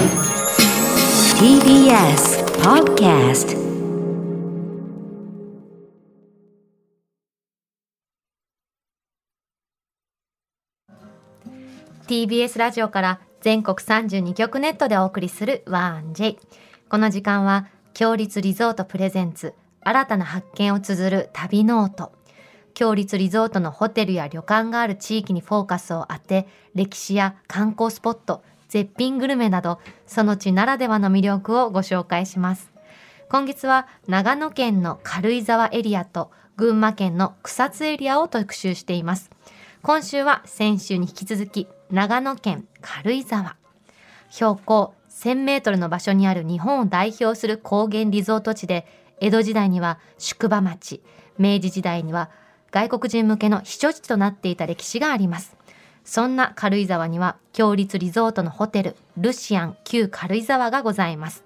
TBS Podcast B. S. ラジオから全国32局ネットでお送りする 1J この時間は共立リゾート presents 新たな発見を綴る旅ノオト共立リゾートのホテルや旅館がある地域にフォーカスを当て歴史や観光スポット絶品グルメなどその地ならではの魅力をご紹介します。今月は長野県の軽井沢エリアと群馬県の草津エリアを特集しています。今週は先週に引き続き長野県軽井沢。標高1000メートルの場所にある日本を代表する高原リゾート地で江戸時代には宿場町明治時代には外国人向けの避暑地となっていた歴史があります。そんな軽井沢には強立リゾートのホテルルシアン旧軽井沢がございます。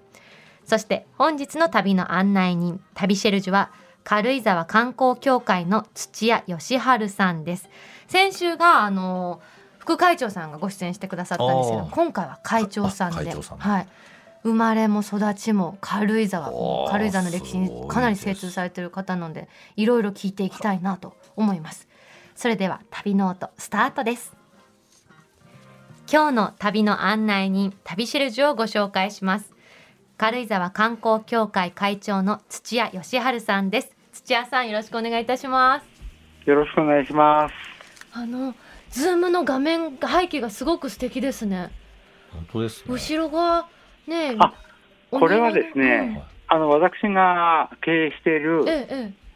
そして本日の旅の案内人旅シェルジュは軽井沢観光協会の土屋義治さんです。先週があの副会長さんがご出演してくださったんですけど今回は会長さんではい。生まれも育ちも軽井沢。軽井沢の歴史にかなり精通されている方なのでいろいろ聞いていきたいなと思います。それでは旅ノオトスタートです今日の旅の案内人旅シェルジュをご紹介します。軽井沢観光協会会長の土屋義治さんです。土屋さんよろしくお願いいたします。よろしくお願いします。あのズームの画面背景がすごく素敵ですね。本当ですね。後ろがねこれはですねあの、私が経営している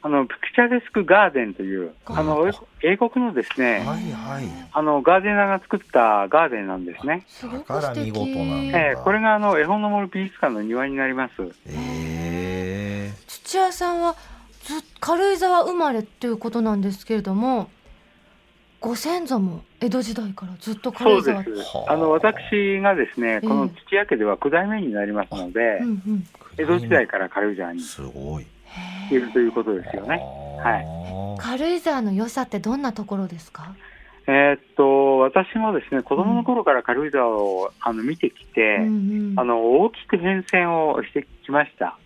あの、ピクチャレスクガーデンという、あの、英国のですね、はいはい。あの、ガーデナーが作ったガーデンなんですね。すごくだから見事なんだえーこれがあの、絵本の森美術館の庭になります。え土屋さんはず軽井沢生まれっていうことなんですけれどもご先祖も江戸時代からずっと軽井沢そうです。はああの、私がですね、ええこの土屋家では九代目になりますので、うんうん江戸時代から軽井沢にすごい。いるということですよね。はい。軽井沢の良さってどんなところですか？えーっと、私もですね、子供の頃から軽井沢をあの見てきて、うんうん。あの大きく変遷をしてきました。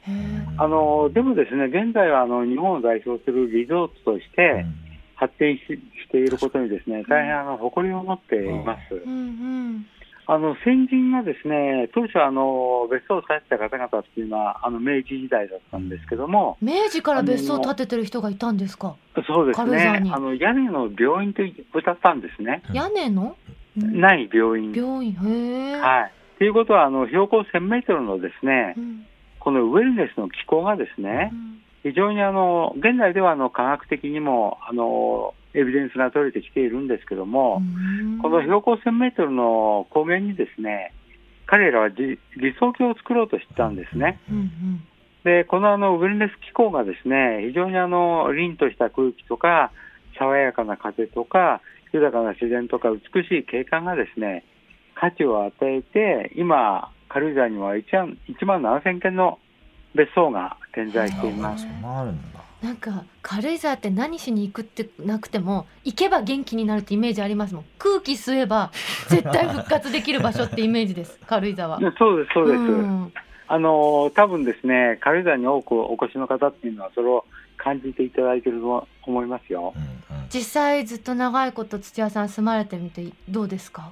あのでもですね、現在はあの日本を代表するリゾートとして発展ししていることにですね、大変あの誇りを持っています。うんうんあの先人がですね、当初あの別荘を建てた方々っていうのはあの明治時代だったんですけども、明治から別荘を建ててる人がいたんですか？そうですね、あの屋根の病院と歌ったんですね。屋根の？うん。ない病院。病院。へえはい。ということはあの標高1000メートルのですねう、ん。このウェルネスの気候がですね、うん。非常にあの現在ではあの科学的にもあのエビデンスが取れてきているんですけども、うんこの標高1000メートルの高原にですね、彼らはじ理想郷を作ろうとしてたんですね。うんうんで、このあのウェルネス気候がですね、非常にあの凛とした空気とか、爽やかな風とか、豊かな自然とか美しい景観がですね、価値を与えて、今、軽井沢には1万 ,1 万7000件の別荘が点在しています。なんか軽井沢って何しに行くってなくても行けば元気になるってイメージありますもん。空気吸えば絶対復活できる場所ってイメージです。軽井沢。でそうです、そうです。ん。あの多分ですね、軽井沢に多くお越しの方っていうのは、それを感じていただいていると思いますよ。うんうん。実際ずっと長いこと土屋さん住まれてみてどうですか？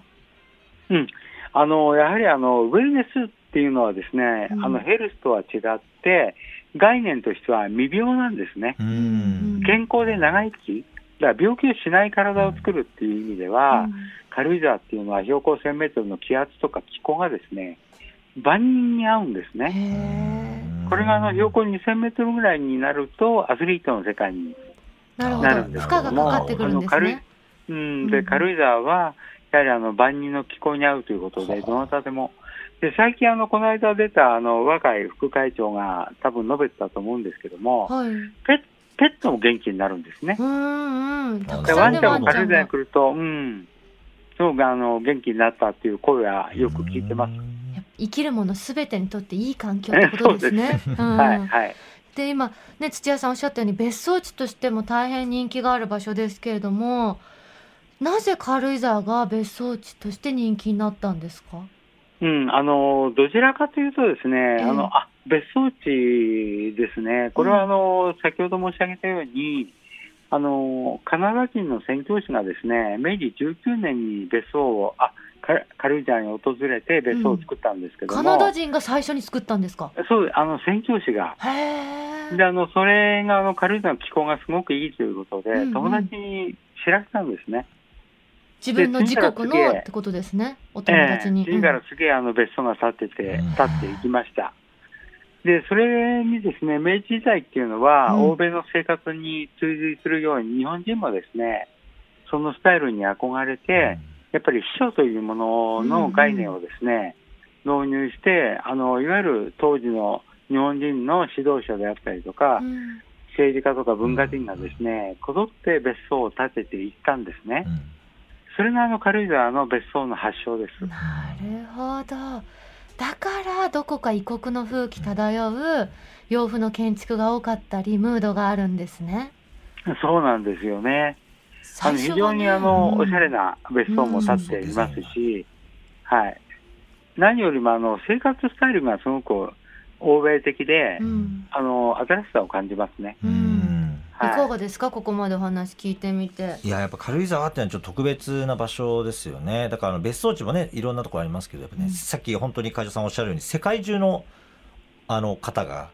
うん、あのやはりあのウェルネスっていうのはですね、うん。あのヘルスとは違って、概念としては未病なんですね。ううん。ん。健康で長生き、だから病気をしない体を作るっていう意味では、軽井沢っていうのは標高1000メートルの気圧とか気候がですね、万人に合うんですね。えこれがあの標高2000メートルぐらいになると、アスリートの世界になるんですど負荷がかかってくるんですね。うん、うん。で軽井沢は、やはりあの万人の気候に合うということで、どなたでも、で最近あの、この間出たあの若い副会長が多分述べてたと思うんですけども、はい。ペッペットも元気になるんですね。うんうん。たくでさんでワンちゃんもワンちゃんが軽井沢に来ると、うん、すごくあの元気になったっていう声はよく聞いてます。生きるものすべてにとっていい環境ってことですね。うん。はい、はい。で今ね土屋さんおっしゃったように別荘地としても大変人気がある場所ですけれどもなぜ軽井沢が別荘地として人気になったんですか？うん、あのどちらかというとですね、えあのあ別荘地ですね、これはあの、先ほど申し上げたように、あのカナダ人の宣教師がですね明治19年に別荘を、あカ軽井沢に訪れて別荘を作ったんですけども、カナダ人が最初に作ったんですか？そうあの宣教師が、へえであのそれがあの軽井沢の気候がすごくいいということで、うんうん。友達に知らせたんですね。自分の自国で次から次へ。のってことですね。お友達に、ええ。次から次へあの別荘が建ってて、うん。建っていきました。で、それにですね、明治時代っていうのは、うん。欧米の生活に追随するように、日本人もですね、そのスタイルに憧れて、やっぱり秘書というものの概念をですね、導入して、あの、いわゆる当時の日本人の指導者であったりとか、うん。政治家とか文化人がですね、こぞって別荘を建てていったんですね。う。んそれがあの軽井沢の別荘の発祥です。なるほど。だからどこか異国の風紀漂う洋風の建築が多かったりムードがあるんですね。そうなんですよね。あの非常にあの、うん。おしゃれな別荘も建っていますし、はい、何よりもあの生活スタイルがすごく欧米的で、うん。あの新しさを感じますね。ううんんい。はいかがですか？ここまでお話聞いてみて。いややっぱ軽井沢ってのはちょっと特別な場所ですよね。だからあの別荘地もねいろんなところありますけどやっぱね、うん。さっき本当に会長さんおっしゃるように世界中のあの方が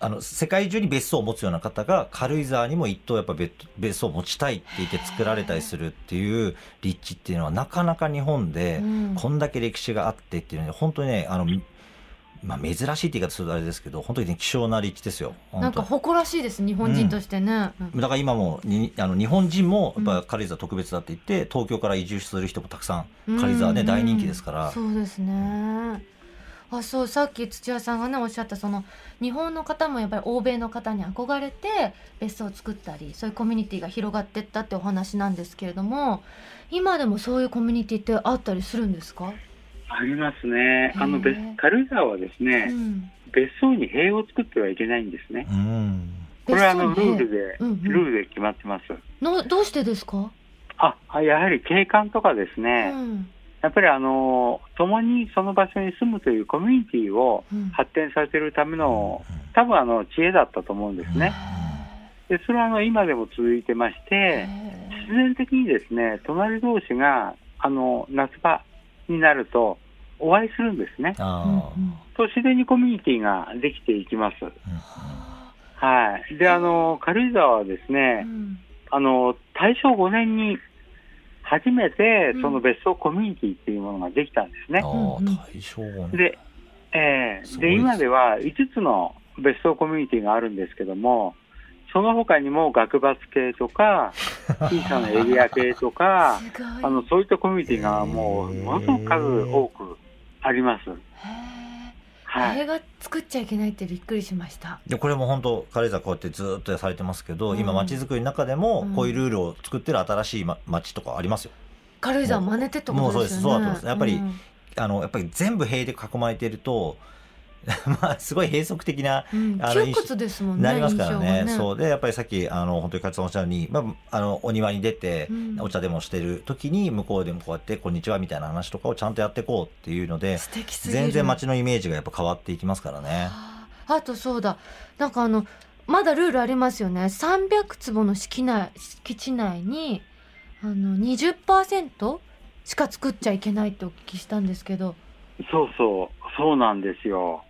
あの世界中に別荘を持つような方が軽井沢にも一棟やっぱ別別荘を持ちたいって言って作られたりするっていう立地っていうのはなかなか日本でうん。こんだけ歴史があってっていうので本当にねあのまあ、珍しいって言い方するとあれですけど本当にね希少な立地ですよ。なんか誇らしいです日本人としてね、うん。だから今もにあの日本人もやっぱ軽井沢特別だって言って、東京から移住する人もたくさん軽井沢ね、うん。大人気ですから、そうですね。あそうさっき土屋さんがねおっしゃったその日本の方もやっぱり欧米の方に憧れて別荘を作ったりそういうコミュニティが広がってったってお話なんですけれども今でもそういうコミュニティってあったりするんですか、ありますね。あのへ別ー軽井沢はですね、うん、別荘に塀を作ってはいけないんですね。うん。これはあのルールで、うんうん。ルールで決まってます。のどうしてですか、あ、あやはり景観とかですうね、ん。やっぱりあの共にその場所に住むというコミュニティをうん。発展させるための多分あの知恵だったと思うんですね。でそれはあの今でも続いてまして、へ自然的にですね隣同士があの夏場になるとお会いするんですね。と自然にコミュニティができていきます。はい。で、あの軽井沢はですうね、んあの大正5年に初めてうんその別荘コミュニティっていうものができたんですねあ。うんうん大正ねで、えーで今では5つの別荘コミュニティがあるんですけども、その他にも学閥系とか、小さなエリア系とか、あのそういったコミュニティがもう、ものすごく数多くあります。はい。映画作っちゃいけないってびっくりしました。でこれも本当軽井沢こうやってずっとされてますけど、うん今街づくりの中でもうんこういうルールを作ってる新しいま街とかありますよ軽井沢真似てってことですよね。もうそうですそうだと思いますやっぱりうんあのやっぱり全部塀で囲まれていると まあすごい閉塞的なうんあの窮屈ですもんね。なりますからね印象がそうでやっぱりさっきあの本当に勝さんおっしゃるように、まあ、あのお庭に出て、うんお茶でもしてる時に向こうでもこうやって「こんにちは」みたいな話とかをちゃんとやっていこうっていうので素敵すぎる。全然街のイメージがやっぱ変わっていきますからね。あとそうだ。なんかあのまだルールありますよね。300坪の敷内敷地内にあの20%しか作っちゃいけないってお聞きしたんですけど。そうそう、そうなんですよ。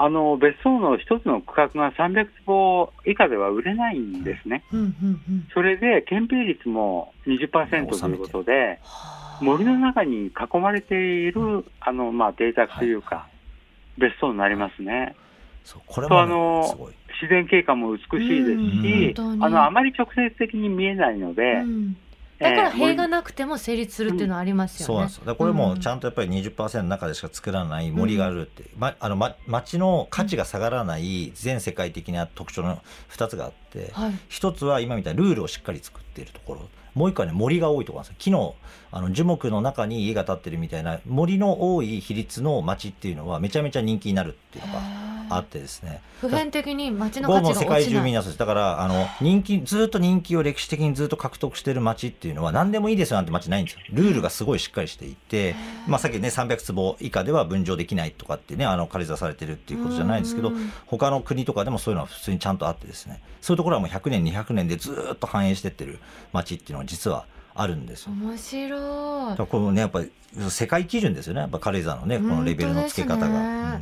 あの別荘の一つの区画が300坪以下では売れないんですね。うんうんうん。それで建蔽率も20%ということで、はあ森の中に囲まれているあの、まあ、邸宅というか、別荘になりますね。そうこれも、ね、あのすごい。自然景観も美しいですうんし、本当にあのあまり直接的に見えないので、うんだからえー塀がなくても成立するっていうのはありますよねそうなんです。よ。これもうんちゃんとやっぱり20%の中でしか作らない森があるって、まあのま町の価値が下がらない全世界的な特徴の2つがあって、はい。一つは今みたいなルールをしっかり作っているところ。もう一個はね森が多いところなんですよ。木のあの樹木の中に家が建ってるみたいな森の多い比率の町っていうのはめちゃめちゃ人気になるっていうのがあってですね。普遍的に街のこ価うも世界中みんなそうです。だからあの人気ずっと人気を歴史的にずっと獲得してる街っていうのは何でもいいですよなんて街ないんですよ。ルールがすごいしっかりしていて、まあ、さっきね300坪以下では分譲できないとかってねあの軽井沢されてるっていうことじゃないですけどうん。他の国とかでもそういうのは普通にちゃんとあってですね。そういうところはもう100年200年でずっと繁栄してってる街っていうのは実はあるんですよ。面白い。だこのねやっぱり世界基準ですよね。やっぱ軽井沢のねこのレベルの付け方が。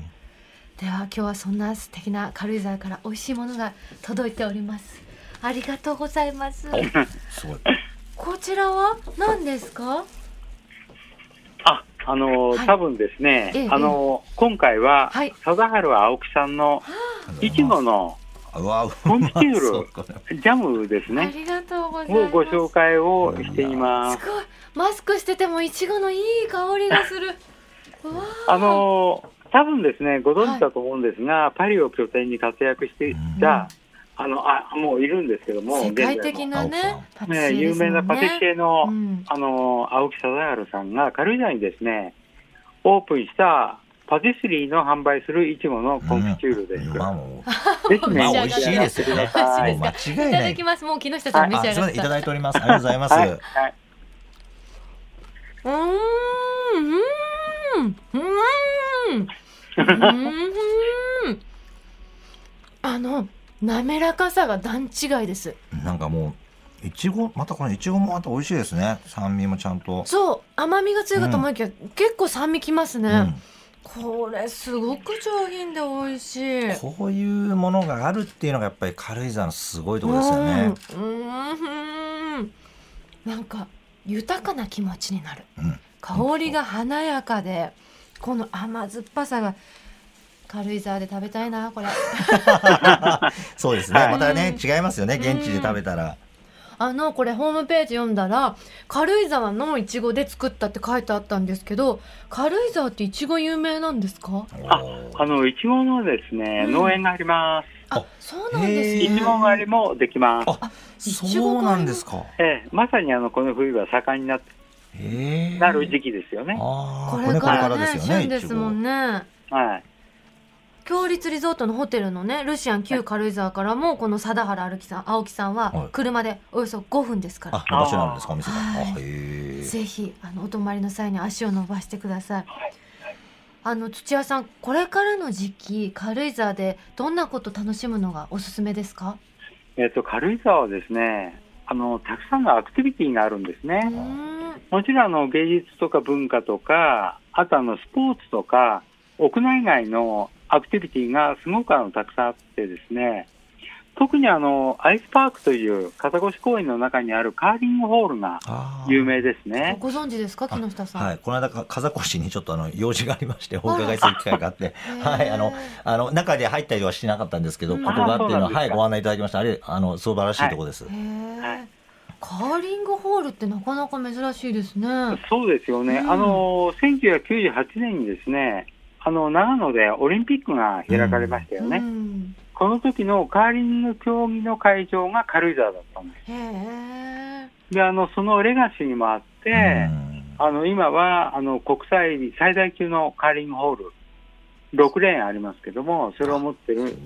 では今日はそんな素敵な軽井沢から美味しいものが届いております。ありがとうございます。すごい。こちらは何ですか？あ、あの、はい。多分ですね、ええ。あの、今回は、はい。貞治青木さんのいちごのうわうコンフィチュールジャムですあね、りがとうございます。をご紹介をしています。す。ごい。マスクしててもいちごのいい香りがする。あ。の、多分ですね、ご存知だと思うんですが、パリを拠点に活躍していた、あの、あ、もういるんですけども、世界的現なね。ね、有名なパティシエの、うん。あの、青木貞治さんが軽井沢にですね、オープンしたパティスリーの販売するいちごのコンフィチュールです。まあもぜひね、まあ美美味しいですよね。い。間違いない。いただき。ます。もう木下さん召し上がったただい。ております。ありがとうございます。はい、はい。うーん。うーん。うーん。うーん。あの滑らかさが段違いです。なんかもう、いちご、またこのいちごもまた美味しいですね。酸味もちゃんと。そう。甘みが強いかと思いきや、結構酸味きますね、うんこれすごく上品で美味しいこういうものがあるっていうのがやっぱり軽井沢のすごいところですよね。うんうんなんか豊かな気持ちになるうん。香りが華やかでこの甘酸っぱさが軽井沢で食べたいなこれ そうですね。はいまたね、違いますよね。現地で食べたら。あのこれホームページ読んだら軽井沢のいちごで作ったって書いてあったんですけど軽井沢っていちご有名なんですか？ああの、いちごのですね、うん農園があります。あそうなんですへいねちご狩りもできます。あそうなんですか。ええ、まさにあの、この冬は盛んになって。なる時期ですよね。ああ、ここれからねですよね。旬ですもんね。ねはい。強立リゾートのホテルのねルシアン旧軽井沢からもこの貞原歩きさん青木さんははい車でおよそ5分ですから、あ、場所になるんですか、お店が。ぜひあのお泊まりの際に足を伸ばしてください。あの土屋さんこれからの時期軽井沢でどんなこと楽しむのがおすすめですか？えっと、軽井沢はですね、あの、たくさんのアクティビティがあるんですね。んもちろんあの芸術とか文化とか、あとあのスポーツとか、屋内外のアクティビティがすごくあのたくさんあってですね、特にあのアイスパークという片越公園の中にあるカーリングホールが有名ですね。ご存知ですか？木下さん？はい、この間か風越にちょっとあの用事がありまして お伺いする機会があって、はい、あのあの中で入ったりはしてなかったんですけど、うん。ことがあっていうのははいご案内いただきました。あれあの素晴らしいところです。はい。カーリングホールってなかなか珍しいですね。そうですよね。うん。あの1998年にですね、あの長野でオリンピックが開かれましたよね。うんこの時のカーリング競技の会場が軽井沢だったんです。へえ。で、あのそのレガシーもあって。うんあの今はあの国際最大級のカーリングホール、6レーンありますけども、それを持ってる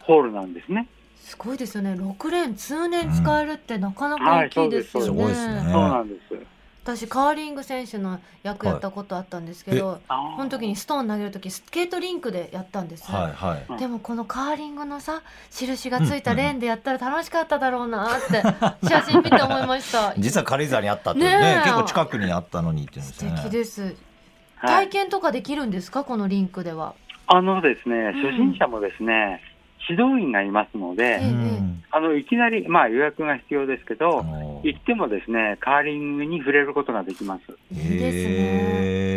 ホールなんですね。すごいですよね。六連通年使えるってなかなかはい大きいですよね。そうですすごいですねそうなんです。私カーリング選手の役やったことあったんですけど、あーこの時にストーン投げる時スケートリンクでやったんです、はいはい。でもこのカーリングのさ印がついたレーンでやったら楽しかっただろうなって 写真見て思いました。実は軽井沢にあったっていうね。ねえ。結構近くにあったのにっていうんです素ね。敵です。はい。体験とかできるんですか？このリンクでは。あのですね、ん。初心者もですね、指導員がいますので、ええうんあのいきなり、まあ、予約が必要ですけあど、の行ってもですね、カーリングに触れることができます。いいですね。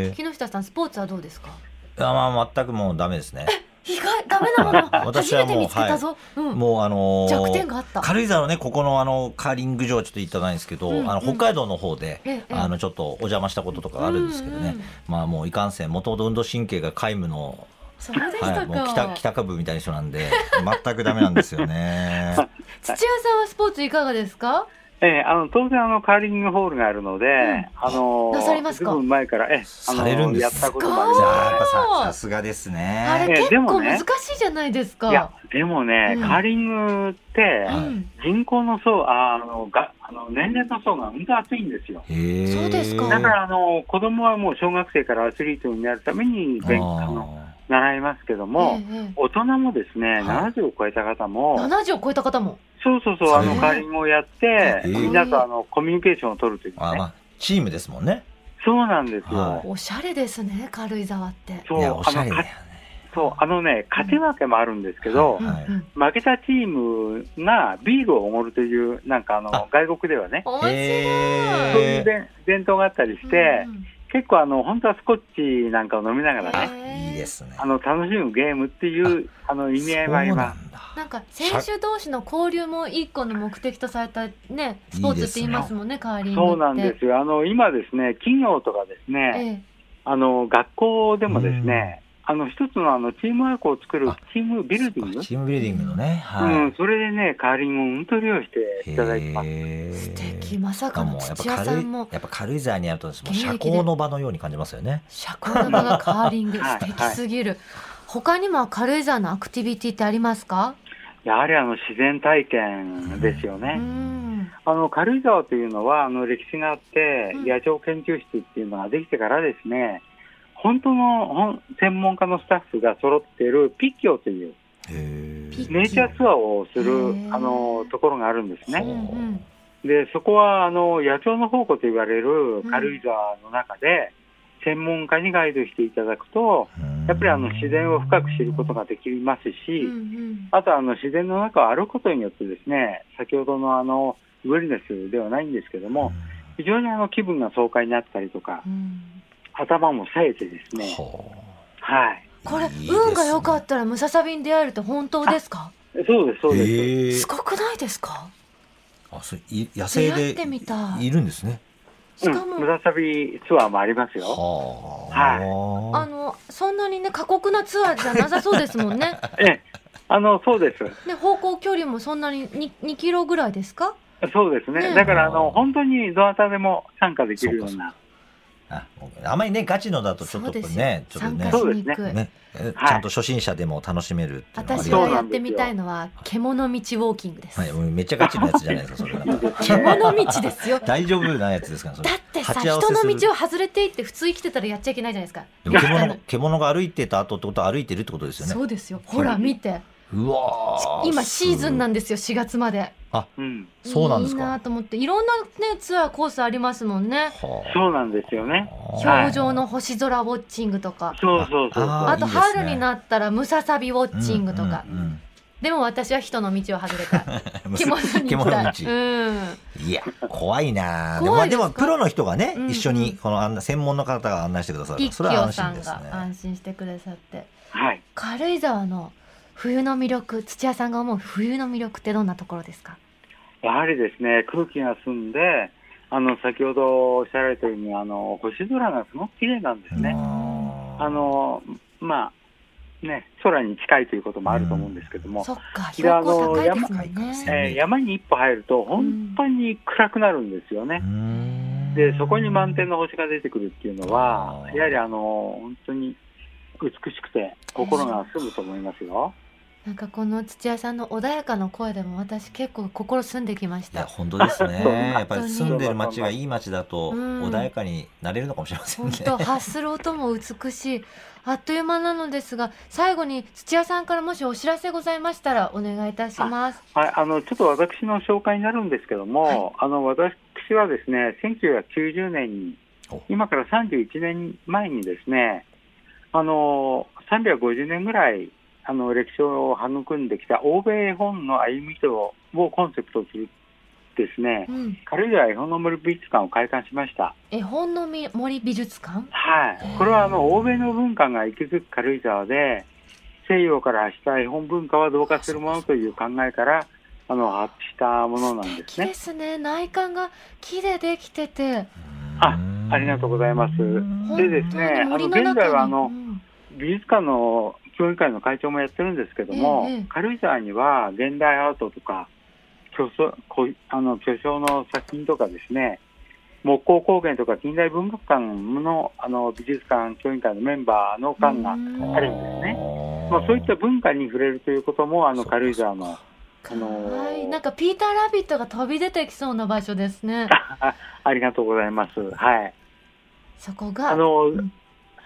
へ木下さんスポーツはどうですか？ーあまあ全くもうダメですね。意外ダメなもの？私はもう初めて見つけたぞ、うん、もうあのー弱点があった。軽井沢のねここのあのカーリング場はちょっと行ったないんですけど、うんうん。あの北海道の方で、ええあのちょっとお邪魔したこととかあるんですけどね、うん。うんまあもういかんせんもともと運動神経が皆無の、そうでしたか、はい、もう北北株みたいな人なんで全くダメなんですよね。土屋さんはスポーツいかがですか？ええあの当然あのカーリングホールがあるので、あのなさりますか？ずいぶん前からええあのされるんです。やったこともありじゃまあやっぱささすがですあね。れ結構難しいじゃないですか。す。いやでもね、うん。カーリングってうん。人口の層ああのがあの年齢の層が本当厚いんですよ。へえそうですか。だからあの子供はもう小学生からアスリートになるために勉あの習いますけども、えええ大人もですね、はい。70を超えた方えも、70を超えた方も。そうそうそう、あのカーリングをやって、へえ。みんなとあのコミュニケーションを取るというね、あまあチームですもんね。そうなんですよ。はおしゃれですね、軽井沢って。そういやおしゃれだよあのかね。そうあのね、勝ち負けもあるんですけど、うんはい。うん負けたチームがビールをおごるという、なんかあのあ。外国ではね。そうい。へう伝伝統があったりして、うん結構あの、本当はスコッチなんかを飲みながらへね、いいですね。あの楽しむゲームっていうあの意味合いもありそうます。なんだ。なんか選手同士の交流も一個の目的とされたねスポーツって言いますもんねカーリングってそうなんですよ。あの、今ですね、企業とかですね、えあの、学校でもですね、あの、一つのあの、チームワークを作るあチームビルディング？チームビルディングのね。うはん、それでね、カーリングをうんと利用してい。いただいてます。素敵まさかのあもうやっぱ土屋さんもやっぱ軽井沢にあると社交の場のように感じますよね。社交の場がカーリング はい素敵すぎる、他にも軽井沢のアクティビティってありますか？やはりあの、自然体験ですようね。んあの、軽井沢というのは、あの、歴史があってうん、野鳥研究室っていうのができてからですね、本当の専門家のスタッフが揃っているピッキオというネイチャーツアーをするあのところがあるんですね。んで、そこはあの野鳥の宝庫と言われる軽井沢の中で、専門家にガイドしていただくと、やっぱりあの自然を深く知ることができますし、うんうん。あとあの自然の中を歩くことによってですね、先ほどのあのウェルネスではないんですけども、非常にあの気分が爽快になったりとか、うん頭も冴えてですね、はい。これいいですね運が良かったらムササビに出会えるって本当ですか？そうです、そうです。すごくないですか？あそうい野生で出会ってみたいいるんですね。しかも、うん、ムササビツアーもありますよ。はあのそんなにね過酷なツアーじゃなさそうですもんね ええ、あの、そうです。ね方向距離もそんなに 2, 2キロぐらいですか？そうですね。ねだから、あの、本当にどなたでも参加できるような。ああまりねガチのだとちょっとねちょっとね。ね。えはい。ちゃんと初心者でも楽しめるっていうのがあり私ます。はやってみたいのは獣道ウォーキングです、はい、めっちゃガチのやつじゃないですかそれ 獣道ですよ。大丈夫なやつですかそれ。だってさ人の道を外れていって普通生きてたらやっちゃいけないじゃないですか。でも獣獣が歩いてた後ってことは歩いてるってことですよね。そうですよ。ほら見てうわー。今シーズンなんですよ4月まで。うん。そうなんですか。いいなと思って。いろんなねツアーコースありますもんね。はあ。そうなんですよね。は表情の星空ウォッチングとか。そうそうそうそう。ああと春になったらムササビウォッチングとか、うんうんでも私は人の道を外れた。獣に行きうん。いや怖いなでも怖いですか？まあでもプロの人がね、一緒にこの案内専門の方が案内してくださるそれはオさん安心ですね。が安心してくださって。はい。軽井沢の冬の魅力土屋さんが思う冬の魅力ってどんなところですか？やはりですね、空気が澄んで、あの、先ほどおっしゃられたように、あの、星空がすごく綺麗なんですね。うんあの、まあ、ね、空に近いということもあると思うんですけども、そっかで標高高いですもんあのね。山えー山に一歩入ると本当に暗くなるんですよね。う。ん。で、そこに満天の星が出てくるっていうのはやはりあの、本当に美しくて心が澄むと思いますよ。なんかこの土屋さんの穏やかな声でも私結構心澄んできましいやた本当ですね。やっぱり住んでる街がいい街だとうん。穏やかになれるのかもしれませんね、本当発する音も美しい。あっという間なのですが最後に土屋さんからもしお知らせございましたらお願いいたします。はい、あの、ちょっと私の紹介になるんですけども、はい。あの、私はですね、1990年にお、今から31年前にですね、あの、350年ぐらい、あの、歴史を育んできた欧米絵本の歩みとをコンセプトとするですね。う、ん。軽井沢絵本の森美術館を開館しました。絵本のみ森美術館？はい。これはあの、欧米の文化が息づく軽井沢で、西洋から発した絵本文化は同化するものという考えから、あの、発したものなん素ですね。敵で。すね。内観が木でできてて。あありがとうございます。でですねあの現在はあ中の美術館の協議会の会長もやってるんですけども、ええ軽井沢には現代アートとか巨あの巨匠の作品とかですね、木工工芸とか近代文学館のあの美術館教員会のメンバーの館がうんあるんですね。まあ、そういった文化に触れるということも、あの軽井沢の、あのーはい、なんかピーターラビットが飛び出てきそうな場所ですね。あ ありがとうございます。はい。そこが。あの、ん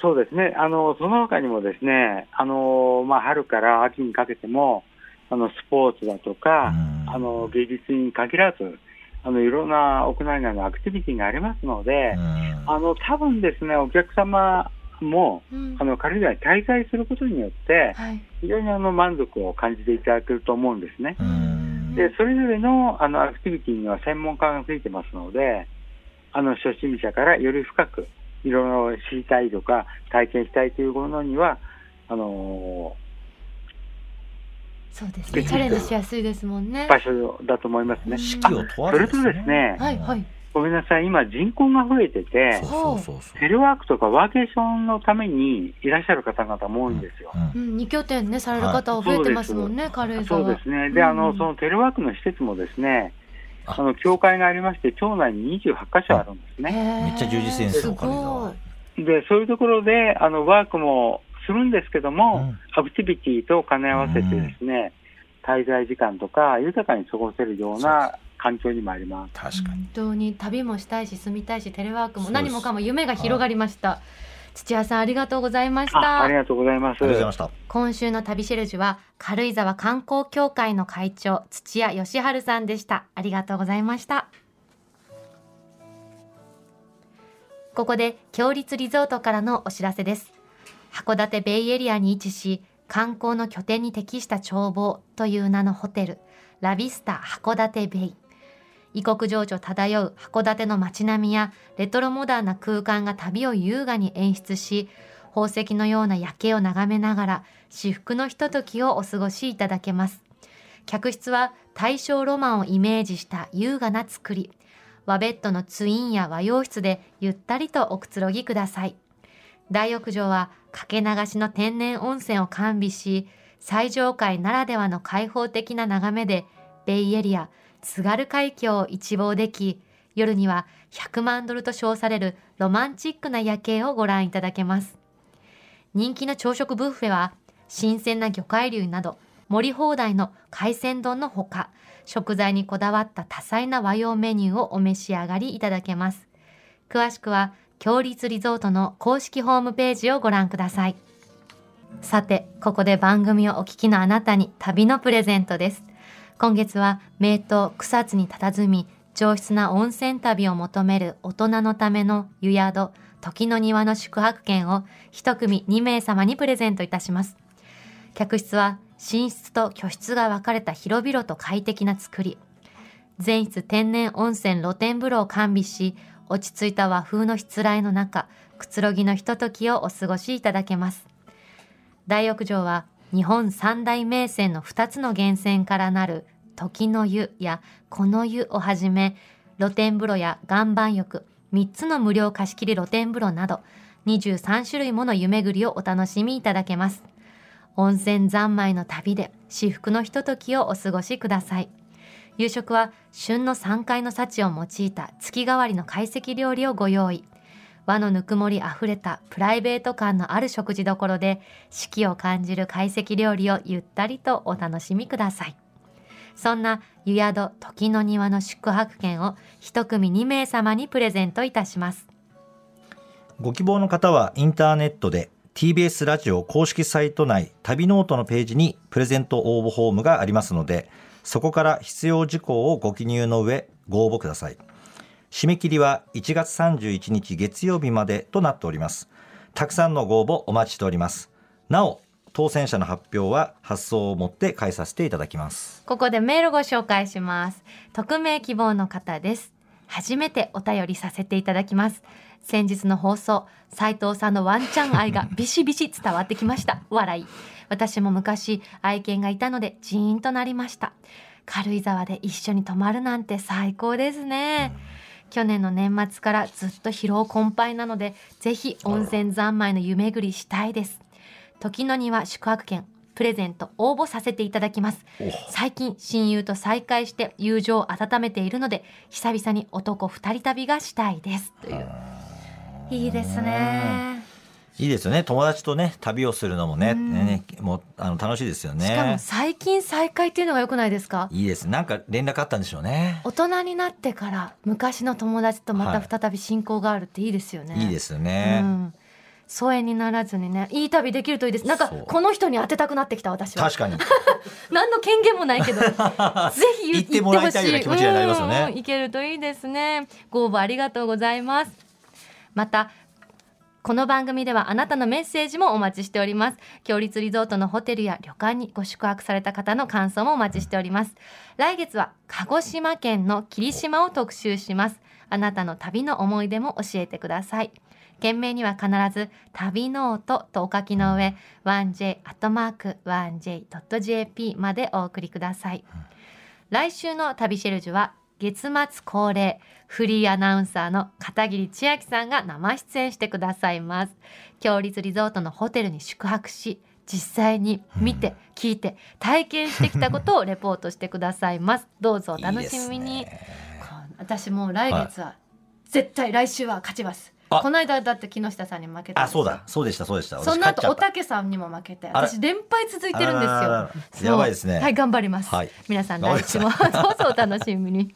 そうですね。あの、その他にもですね、あの、まあ、春から秋にかけても、あの、スポーツだとか、あの、芸術に限らず、あの、いろんな屋内外のアクティビティがありますので、あの、多分ですね、お客様も、うんあの、軽井沢に滞在することによって、はい。非常にあの、満足を感じていただけると思うんですね。うんで、それぞれのあのアクティビティには専門家がついてますので、あの初心者からより深くいろいろ知りたいとか体験したいというものには、あのそうですね。チャレンジしやすいですもんねー。場所だと思いますね。うん四季を問そわずれとですね、はいはい。ごめんなさい、今人口が増えててそう、そうそうそうテレワークとかワーケーションのためにいらっしゃる方々も多いんですよ。うんうん、二拠点ねされる方は増えてますもんね、軽井沢。そうですね。で、うんあの、そのテレワークの施設もですね、ああの、教会がありまして、町内に28箇所あるんですね。めめっちゃ充実してるんですよ。で、そういうところで、あの、ワークもするんですけども、うんアクティビティと兼ね合わせてですね、滞在時間とか豊かに過ごせるような環境にもあります。確かに本当に旅もしたいし住みたいしテレワークも何もかも夢が広がりました。土屋さんありがとうございました。ああり。がとうございます。ありがとうございました。今週の旅シェルジュは軽井沢観光協会の会長土屋義治さんでした。ありがとうございました。ここで強立リゾートからのお知らせです。函館ベイエリアに位置し観光の拠点に適した眺望という名のホテルラビスタ函館ベイ異国情緒漂う函館の街並みやレトロモダンな空間が旅を優雅に演出し宝石のような夜景を眺めながら至福のひとときをお過ごしいただけます。客室は大正ロマンをイメージした優雅な作り。和ベッドのツインや和洋室でゆったりとおくつろぎください。大浴場はかけ流しの天然温泉を完備し最上階ならではの開放的な眺めでベイエリア津軽海峡を一望でき夜には100万ドルと称されるロマンチックな夜景をご覧いただけます。人気の朝食ブッフェは新鮮な魚介類など盛り放題の海鮮丼のほか食材にこだわった多彩な和洋メニューをお召し上がりいただけます。詳しくは強立リゾートの公式ホームページをご覧ください。さてここで番組をお聞きのあなたに旅のプレゼントです。今月は名湯草津に佇み上質な温泉旅を求める大人のための湯宿時の庭の宿泊券を一組2名様にプレゼントいたします。客室は寝室と居室が分かれた広々と快適な作り。全室天然温泉露天風呂を完備し落ち着いた和風のしつらいの中くつろぎのひとときをお過ごしいただけます。大浴場は日本三大名泉の2つの源泉からなる時の湯やこの湯をはじめ露天風呂や岩盤浴3つの無料貸し切り露天風呂など23種類もの湯巡りをお楽しみいただけます。温泉三昧の旅で至福のひとときをお過ごしください。夕食は旬の山海の幸を用いた月替わりの懐石料理をご用意。和のぬくもりあふれたプライベート感のある食事どころで四季を感じる懐石料理をゆったりとお楽しみください。そんな湯宿時の庭の宿泊券を一組2名様にプレゼントいたします。ご希望の方はインターネットで TBS ラジオ公式サイト内旅ノオトのページにプレゼント応募フォームがありますのでそこから必要事項をご記入の上ご応募ください。締め切りは1月31日月曜日までとなっております。たくさんのご応募お待ちしております。なお当選者の発表は発送をもって代えさせていただきます。ここでメールご紹介します。匿名希望の方です。初めてお便りさせていただきます。先日の放送斉藤さんのワンちゃん愛が ビシビシ伝わってきました。笑い。私も昔愛犬がいたのでジーンとなりました。軽井沢で一緒に泊まるなんて最高ですね、去年の年末からずっと疲労困憊なのでぜひ温泉三昧の湯巡りしたいです。時の庭宿泊券プレゼント応募させていただきます。お。最近親友と再会して友情を温めているので久々に男二人旅がしたいです。という。いいですねいいですよね。友達とね旅をするのもね,、うん。ねもうあの楽しいですよね。しかも最近再会っていうのが良くないですか？いいです。なんか連絡あったんでしょうね。大人になってから昔の友達とまた再び親交があるっていいですよね、いいですよね、うん。疎遠にならずにねいい旅できるといいです。なんかこの人に当てたくなってきた私は。確かに。何の権限もないけど ぜひ言言ってもらいたいような気持ちにはなりますよね。うん。いけるといいですね。ご応募ありがとうございます。またこの番組ではあなたのメッセージもお待ちしております。強立リゾートのホテルや旅館にご宿泊された方の感想もお待ちしております。来月は鹿児島県の霧島を特集します。あなたの旅の思い出も教えてください。件名には必ず旅ノートとお書きの上 1j.1j.jp までお送りください。来週の旅シェルジュは月末恒例フリーアナウンサーの片桐千秋さんが生出演してくださいます。強立リゾートのホテルに宿泊し実際に見て、聞いて体験してきたことをレポートしてくださいます。どうぞお楽しみに。ね。私もう来月は、絶対来週は勝ちます。あ。この間だって木下さんに負けたあそうだ。そうでしたそうでした。その後おた。たけさんにも負けて私連敗続いてるんですよ。やばいですね。はい頑張ります、はい。皆さん来週も。どうぞお楽しみに